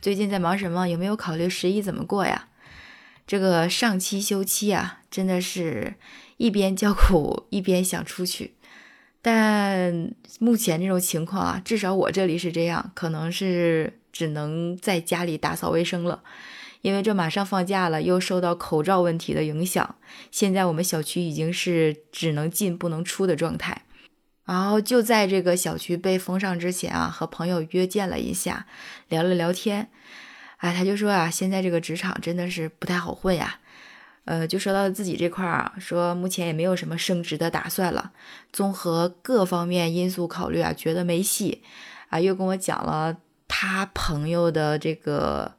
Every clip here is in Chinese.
最近在忙什么？有没有考虑十一怎么过呀？这个上期休期啊，真的是一边叫苦一边想出去。但目前这种情况啊，至少我这里是这样，可能是只能在家里打扫卫生了。因为这马上放假了，又受到口罩问题的影响，现在我们小区已经是只能进不能出的状态。然后就在这个小区被封上之前啊，和朋友约见了一下，聊了聊天。哎，他就说啊，现在这个职场真的是不太好混呀。呃，就说到自己这块儿啊，说目前也没有什么升职的打算了，综合各方面因素考虑啊，觉得没戏。啊，又跟我讲了他朋友的这个。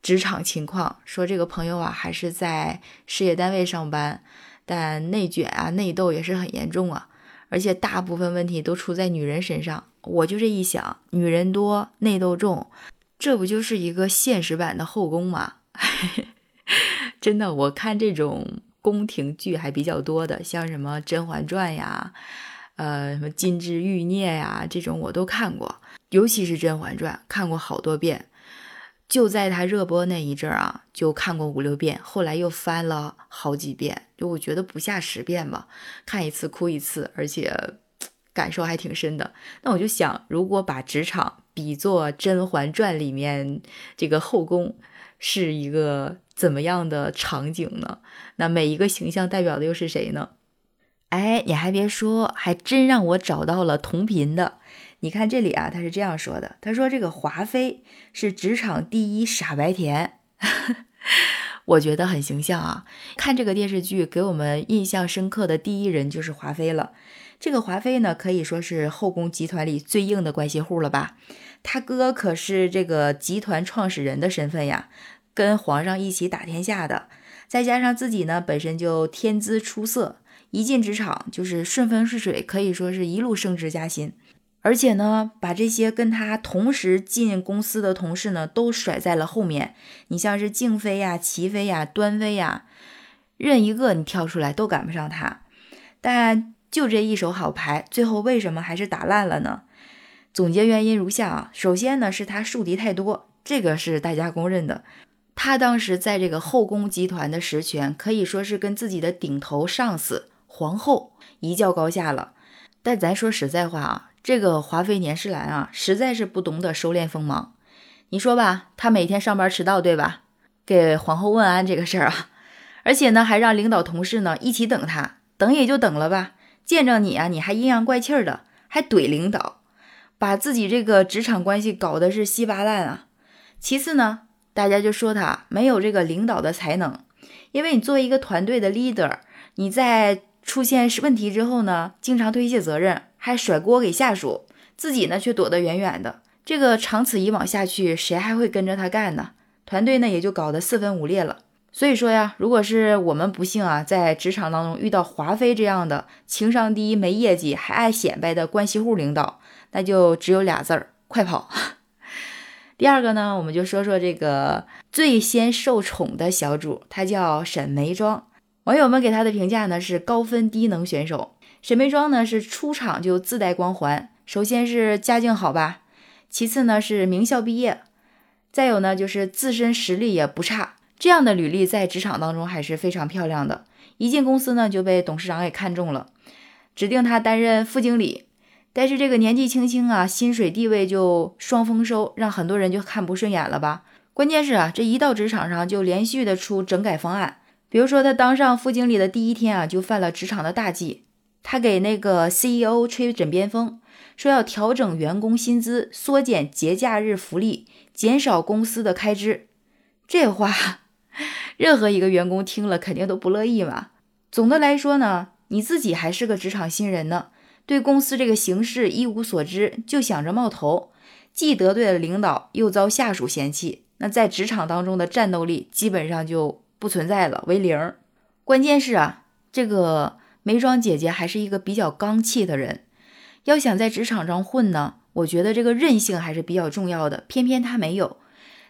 职场情况说，这个朋友啊，还是在事业单位上班，但内卷啊、内斗也是很严重啊，而且大部分问题都出在女人身上。我就这一想，女人多，内斗重，这不就是一个现实版的后宫吗？真的，我看这种宫廷剧还比较多的，像什么《甄嬛传》呀，呃，什么《金枝欲孽》呀，这种我都看过，尤其是《甄嬛传》，看过好多遍。就在它热播那一阵儿啊，就看过五六遍，后来又翻了好几遍，就我觉得不下十遍吧，看一次哭一次，而且感受还挺深的。那我就想，如果把职场比作《甄嬛传》里面这个后宫，是一个怎么样的场景呢？那每一个形象代表的又是谁呢？哎，你还别说，还真让我找到了同频的。你看这里啊，他是这样说的：“他说这个华妃是职场第一傻白甜，我觉得很形象啊。看这个电视剧，给我们印象深刻的第一人就是华妃了。这个华妃呢，可以说是后宫集团里最硬的关系户了吧？他哥可是这个集团创始人的身份呀，跟皇上一起打天下的。再加上自己呢，本身就天资出色，一进职场就是顺风顺水，可以说是一路升职加薪。”而且呢，把这些跟他同时进公司的同事呢，都甩在了后面。你像是静妃呀、齐妃呀、端妃呀，任一个你跳出来都赶不上他。但就这一手好牌，最后为什么还是打烂了呢？总结原因如下啊：首先呢，是他树敌太多，这个是大家公认的。他当时在这个后宫集团的实权，可以说是跟自己的顶头上司皇后一较高下了。但咱说实在话啊。这个华妃年世兰啊，实在是不懂得收敛锋芒。你说吧，她每天上班迟到，对吧？给皇后问安这个事儿啊，而且呢，还让领导同事呢一起等她，等也就等了吧。见着你啊，你还阴阳怪气的，还怼领导，把自己这个职场关系搞得是稀巴烂啊。其次呢，大家就说他没有这个领导的才能，因为你作为一个团队的 leader，你在出现问题之后呢，经常推卸责任。还甩锅给下属，自己呢却躲得远远的。这个长此以往下去，谁还会跟着他干呢？团队呢也就搞得四分五裂了。所以说呀，如果是我们不幸啊，在职场当中遇到华妃这样的情商低、没业绩还爱显摆的关系户领导，那就只有俩字儿：快跑。第二个呢，我们就说说这个最先受宠的小主，她叫沈眉庄。网友们给她的评价呢是高分低能选手。沈眉庄呢是出场就自带光环，首先是家境好吧，其次呢是名校毕业，再有呢就是自身实力也不差，这样的履历在职场当中还是非常漂亮的。一进公司呢就被董事长给看中了，指定他担任副经理。但是这个年纪轻轻啊，薪水地位就双丰收，让很多人就看不顺眼了吧？关键是啊，这一到职场上就连续的出整改方案，比如说他当上副经理的第一天啊，就犯了职场的大忌。他给那个 CEO 吹枕边风，说要调整员工薪资，缩减节假日福利，减少公司的开支。这话，任何一个员工听了肯定都不乐意嘛。总的来说呢，你自己还是个职场新人呢，对公司这个形势一无所知，就想着冒头，既得罪了领导，又遭下属嫌弃，那在职场当中的战斗力基本上就不存在了，为零。关键是啊，这个。眉庄姐姐还是一个比较刚气的人，要想在职场上混呢，我觉得这个韧性还是比较重要的。偏偏她没有，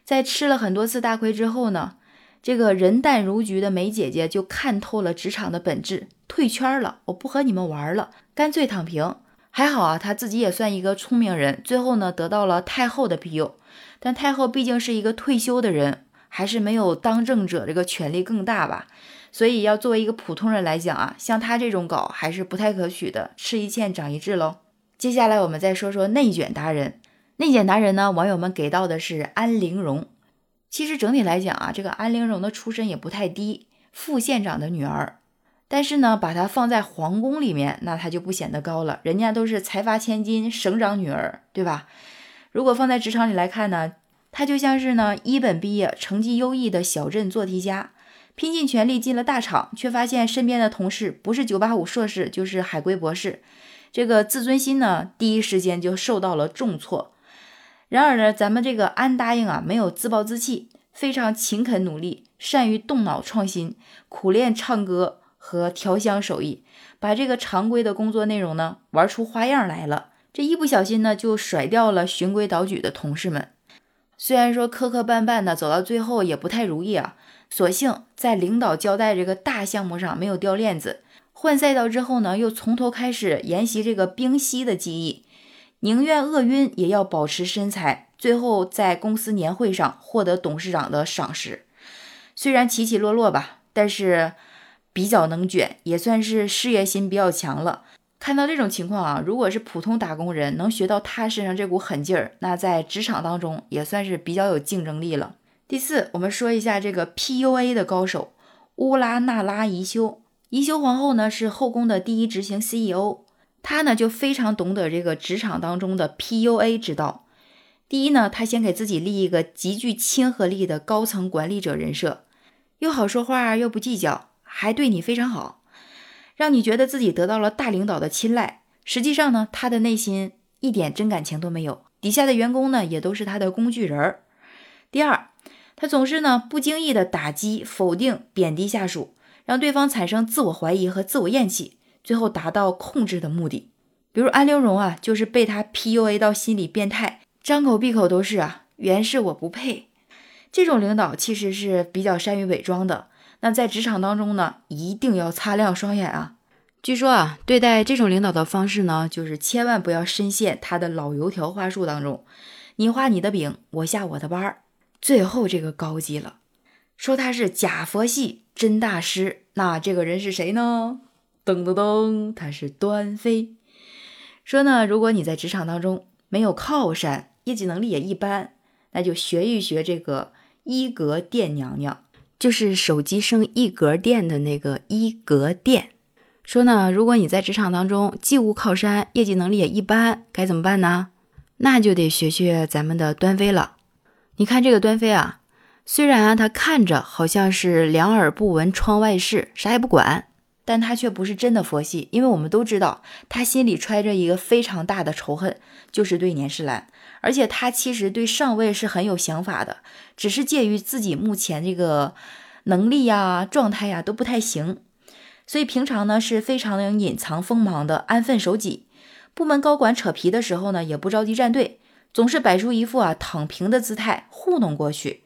在吃了很多次大亏之后呢，这个人淡如菊的梅姐姐就看透了职场的本质，退圈了，我不和你们玩了，干脆躺平。还好啊，她自己也算一个聪明人，最后呢得到了太后的庇佑。但太后毕竟是一个退休的人，还是没有当政者这个权力更大吧。所以要作为一个普通人来讲啊，像他这种搞还是不太可取的，吃一堑长一智喽。接下来我们再说说内卷达人。内卷达人呢，网友们给到的是安陵容。其实整体来讲啊，这个安陵容的出身也不太低，副县长的女儿。但是呢，把她放在皇宫里面，那她就不显得高了。人家都是财阀千金、省长女儿，对吧？如果放在职场里来看呢，她就像是呢一本毕业、成绩优异的小镇做题家，拼尽全力进了大厂，却发现身边的同事不是九八五硕士，就是海归博士，这个自尊心呢，第一时间就受到了重挫。然而呢，咱们这个安答应啊，没有自暴自弃，非常勤恳努力，善于动脑创新，苦练唱歌。和调香手艺，把这个常规的工作内容呢玩出花样来了。这一不小心呢，就甩掉了循规蹈矩的同事们。虽然说磕磕绊绊的走到最后也不太如意啊，所幸在领导交代这个大项目上没有掉链子。换赛道之后呢，又从头开始研习这个冰嬉的技艺，宁愿饿晕也要保持身材。最后在公司年会上获得董事长的赏识。虽然起起落落吧，但是。比较能卷，也算是事业心比较强了。看到这种情况啊，如果是普通打工人，能学到他身上这股狠劲儿，那在职场当中也算是比较有竞争力了。第四，我们说一下这个 PUA 的高手乌拉那拉宜修。宜修皇后呢是后宫的第一执行 CEO，她呢就非常懂得这个职场当中的 PUA 之道。第一呢，她先给自己立一个极具亲和力的高层管理者人设，又好说话又不计较。还对你非常好，让你觉得自己得到了大领导的青睐。实际上呢，他的内心一点真感情都没有，底下的员工呢也都是他的工具人儿。第二，他总是呢不经意的打击、否定、贬低下属，让对方产生自我怀疑和自我厌弃，最后达到控制的目的。比如安陵容啊，就是被他 PUA 到心理变态，张口闭口都是啊，原是我不配。这种领导其实是比较善于伪装的。那在职场当中呢，一定要擦亮双眼啊！据说啊，对待这种领导的方式呢，就是千万不要深陷他的老油条话术当中，你画你的饼，我下我的班儿。最后这个高级了，说他是假佛系真大师，那这个人是谁呢？噔噔噔，他是端妃。说呢，如果你在职场当中没有靠山，业绩能力也一般，那就学一学这个一格店娘娘。就是手机剩一格电的那个一格电，说呢，如果你在职场当中既无靠山，业绩能力也一般，该怎么办呢？那就得学学咱们的端妃了。你看这个端妃啊，虽然啊她看着好像是两耳不闻窗外事，啥也不管，但她却不是真的佛系，因为我们都知道，她心里揣着一个非常大的仇恨，就是对年世兰。而且他其实对上位是很有想法的，只是介于自己目前这个能力呀、状态呀都不太行，所以平常呢是非常能隐藏锋芒的，安分守己。部门高管扯皮的时候呢，也不着急站队，总是摆出一副啊躺平的姿态糊弄过去。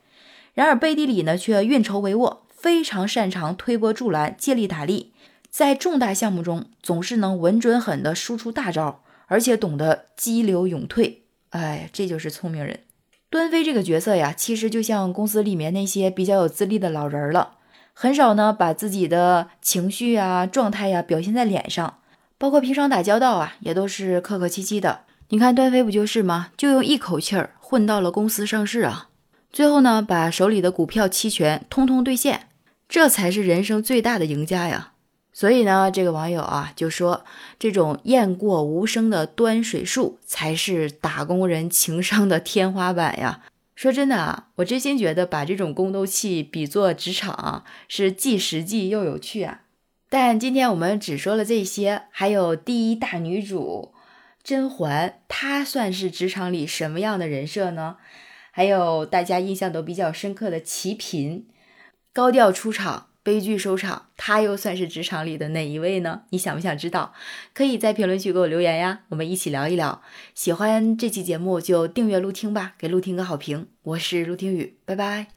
然而背地里呢却运筹帷幄，非常擅长推波助澜、借力打力，在重大项目中总是能稳准狠的输出大招，而且懂得激流勇退。哎，这就是聪明人。端妃这个角色呀，其实就像公司里面那些比较有资历的老人了，很少呢把自己的情绪啊、状态呀表现在脸上，包括平常打交道啊，也都是客客气气的。你看段飞不就是吗？就用一口气儿混到了公司上市啊，最后呢把手里的股票期权通通兑现，这才是人生最大的赢家呀。所以呢，这个网友啊就说，这种雁过无声的端水术才是打工人情商的天花板呀。说真的啊，我真心觉得把这种宫斗戏比作职场是既实际又有趣啊。但今天我们只说了这些，还有第一大女主甄嬛，她算是职场里什么样的人设呢？还有大家印象都比较深刻的齐嫔，高调出场。悲剧收场，她又算是职场里的哪一位呢？你想不想知道？可以在评论区给我留言呀，我们一起聊一聊。喜欢这期节目就订阅陆听吧，给陆听个好评。我是陆听雨，拜拜。